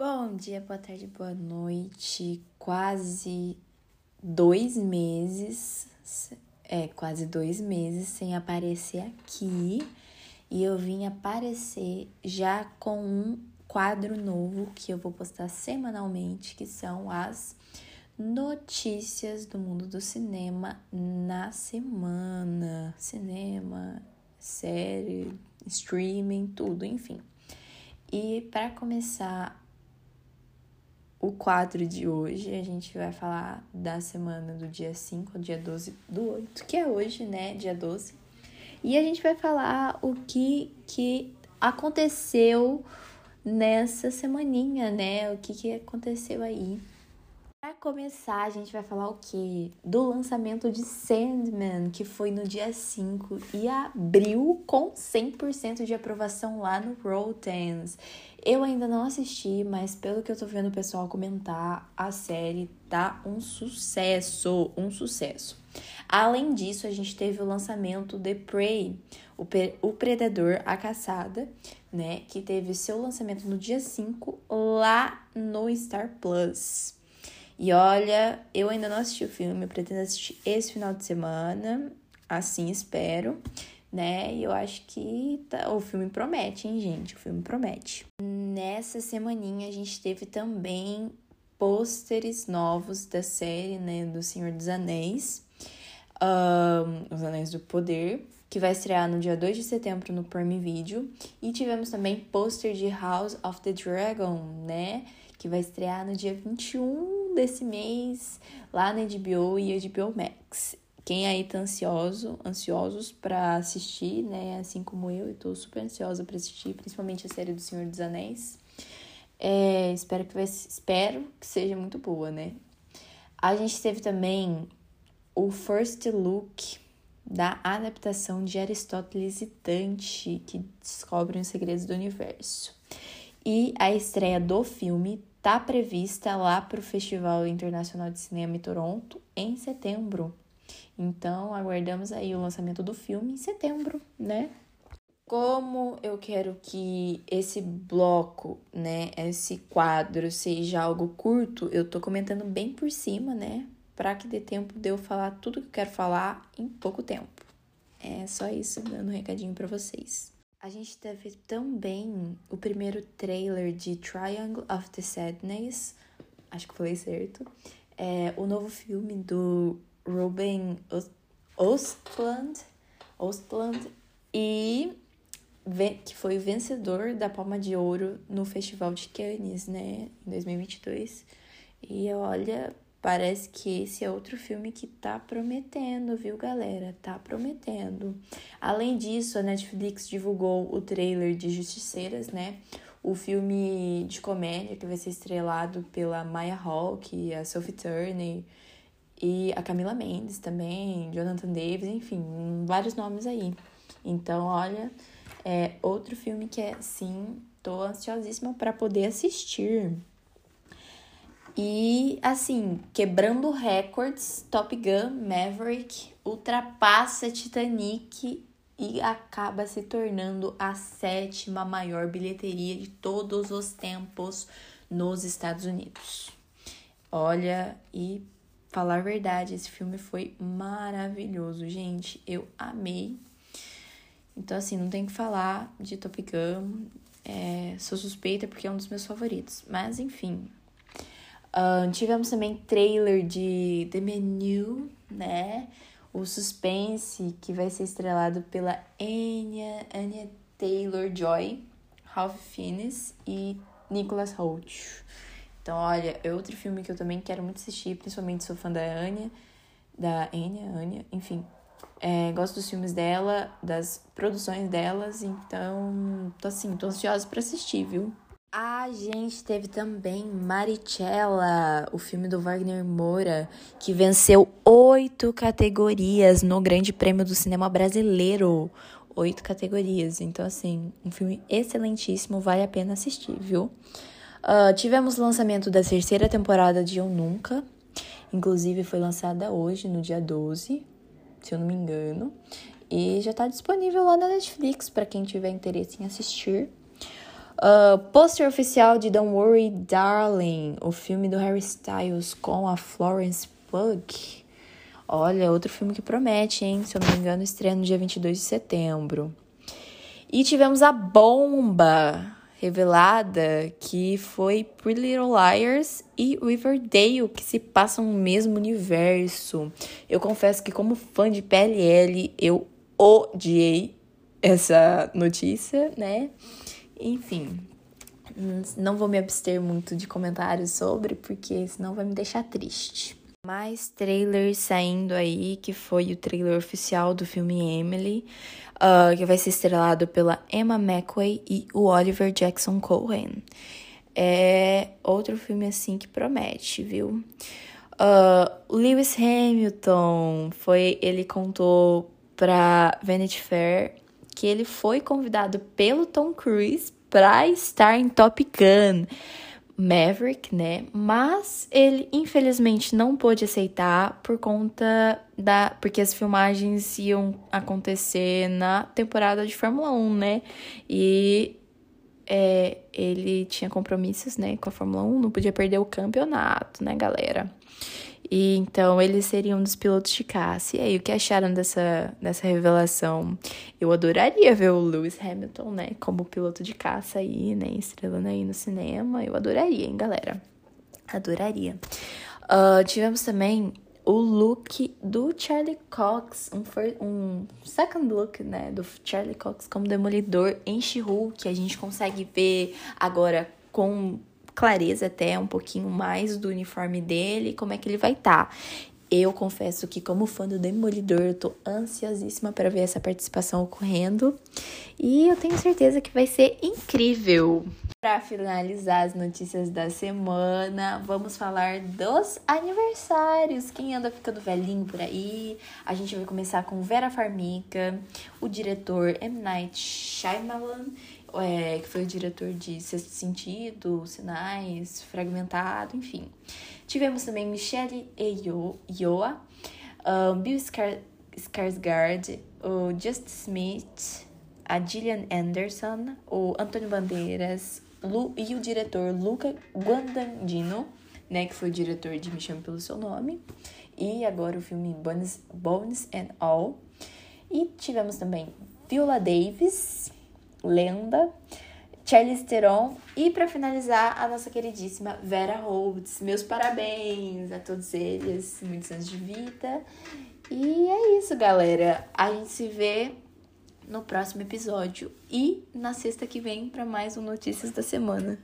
Bom dia, boa tarde, boa noite. Quase dois meses, é, quase dois meses sem aparecer aqui. E eu vim aparecer já com um quadro novo que eu vou postar semanalmente, que são as notícias do mundo do cinema na semana. Cinema, série, streaming, tudo, enfim. E para começar o quadro de hoje, a gente vai falar da semana do dia 5 ao dia 12 do 8, que é hoje, né, dia 12. E a gente vai falar o que que aconteceu nessa semaninha, né? O que que aconteceu aí para começar, a gente vai falar o quê? Do lançamento de Sandman, que foi no dia 5 e abriu com 100% de aprovação lá no Rottens. Eu ainda não assisti, mas pelo que eu tô vendo o pessoal comentar, a série tá um sucesso, um sucesso. Além disso, a gente teve o lançamento de Prey, o, o Predador, a Caçada, né, que teve seu lançamento no dia 5 lá no Star Plus. E olha, eu ainda não assisti o filme, eu pretendo assistir esse final de semana, assim espero, né? E eu acho que tá, o filme promete, hein, gente? O filme promete. Nessa semaninha a gente teve também pôsteres novos da série, né, do Senhor dos Anéis, um, Os Anéis do Poder, que vai estrear no dia 2 de setembro no Prime Video. E tivemos também pôster de House of the Dragon, né? Que vai estrear no dia 21 desse mês lá na HBO e HBO Max. Quem aí tá ansioso, ansiosos para assistir, né, assim como eu, eu tô super ansiosa para assistir, principalmente a série do Senhor dos Anéis. É, espero que vai, espero que seja muito boa, né? A gente teve também o first look da adaptação de Aristóteles e Dante, que descobrem os segredos do universo. E a estreia do filme está prevista lá para o Festival Internacional de Cinema em Toronto em setembro. Então, aguardamos aí o lançamento do filme em setembro, né? Como eu quero que esse bloco, né, esse quadro seja algo curto, eu tô comentando bem por cima, né, para que dê tempo de eu falar tudo que eu quero falar em pouco tempo. É só isso, dando um recadinho para vocês. A gente teve também o primeiro trailer de Triangle of the Sadness, acho que falei certo. É o novo filme do Ruben Ostland, Ostland e que foi o vencedor da Palma de Ouro no Festival de Cannes, né, em 2022. E olha, Parece que esse é outro filme que tá prometendo, viu, galera? Tá prometendo. Além disso, a Netflix divulgou o trailer de Justiceiras, né? O filme de comédia que vai ser estrelado pela Maya Hawke, a Sophie Turner e a Camila Mendes também, Jonathan Davis, enfim, vários nomes aí. Então, olha, é outro filme que é, sim, tô ansiosíssima para poder assistir. E assim, quebrando recordes, Top Gun Maverick ultrapassa Titanic e acaba se tornando a sétima maior bilheteria de todos os tempos nos Estados Unidos. Olha, e falar a verdade, esse filme foi maravilhoso, gente. Eu amei. Então, assim, não tem que falar de Top Gun. É, sou suspeita porque é um dos meus favoritos. Mas, enfim, Tivemos também trailer de The Menu, né? O suspense que vai ser estrelado pela Anya, Anya Taylor-Joy, Ralph Fiennes e Nicholas Hoult. Então, olha, é outro filme que eu também quero muito assistir, principalmente sou fã da Anya, da Anya, Anya, enfim. É, gosto dos filmes dela, das produções delas, então tô assim, tô ansiosa para assistir, viu? A gente teve também Maricela, o filme do Wagner Moura, que venceu oito categorias no Grande Prêmio do Cinema Brasileiro. Oito categorias. Então, assim, um filme excelentíssimo, vale a pena assistir, viu? Uh, tivemos o lançamento da terceira temporada de Eu Nunca. Inclusive, foi lançada hoje, no dia 12, se eu não me engano. E já está disponível lá na Netflix para quem tiver interesse em assistir. Uh, pôster oficial de Don't Worry Darling, o filme do Harry Styles com a Florence Pugh. Olha, outro filme que promete, hein? Se eu não me engano, estreia no dia 22 de setembro. E tivemos a bomba revelada que foi Pretty Little Liars e Riverdale, que se passam no mesmo universo. Eu confesso que, como fã de PLL, eu odiei essa notícia, né? Enfim, não vou me abster muito de comentários sobre, porque senão vai me deixar triste. Mais trailers saindo aí, que foi o trailer oficial do filme Emily, uh, que vai ser estrelado pela Emma McQuay e o Oliver Jackson Cohen. É outro filme assim que promete, viu? Uh, Lewis Hamilton foi, ele contou para Vanity Fair que ele foi convidado pelo Tom Cruise para estar em Top Gun Maverick, né? Mas ele infelizmente não pôde aceitar por conta da porque as filmagens iam acontecer na temporada de Fórmula 1, né? E é, ele tinha compromissos, né, com a Fórmula 1, não podia perder o campeonato, né, galera? E então ele seria um dos pilotos de caça. E aí, o que acharam dessa, dessa revelação? Eu adoraria ver o Lewis Hamilton, né, como piloto de caça aí, né, estrelando aí no cinema. Eu adoraria, hein, galera? Adoraria. Uh, tivemos também o look do Charlie Cox, um, um second look, né, do Charlie Cox como demolidor em She-Hulk, que a gente consegue ver agora com clareza até um pouquinho mais do uniforme dele, como é que ele vai estar. Tá. Eu confesso que, como fã do Demolidor, eu tô ansiosíssima para ver essa participação ocorrendo. E eu tenho certeza que vai ser incrível. Para finalizar as notícias da semana, vamos falar dos aniversários. Quem anda ficando velhinho por aí? A gente vai começar com Vera Farmiga, o diretor M. Night Shyamalan é, que foi o diretor de Sexto Sentido, Sinais, Fragmentado, enfim. Tivemos também Michelle Yeoh, um, Bill Skar Skarsgård, o Just Smith, a Gillian Anderson, o Antônio Bandeiras Lu, e o diretor Luca Guadagnino, né, que foi o diretor de Me Chame Pelo Seu Nome, e agora o filme Bones, Bones and All. E tivemos também Viola Davis, Lenda, Charlize Theron e para finalizar a nossa queridíssima Vera Holtz. Meus parabéns a todos eles, muitos anos de vida. E é isso, galera. A gente se vê no próximo episódio e na sexta que vem para mais um Notícias da Semana.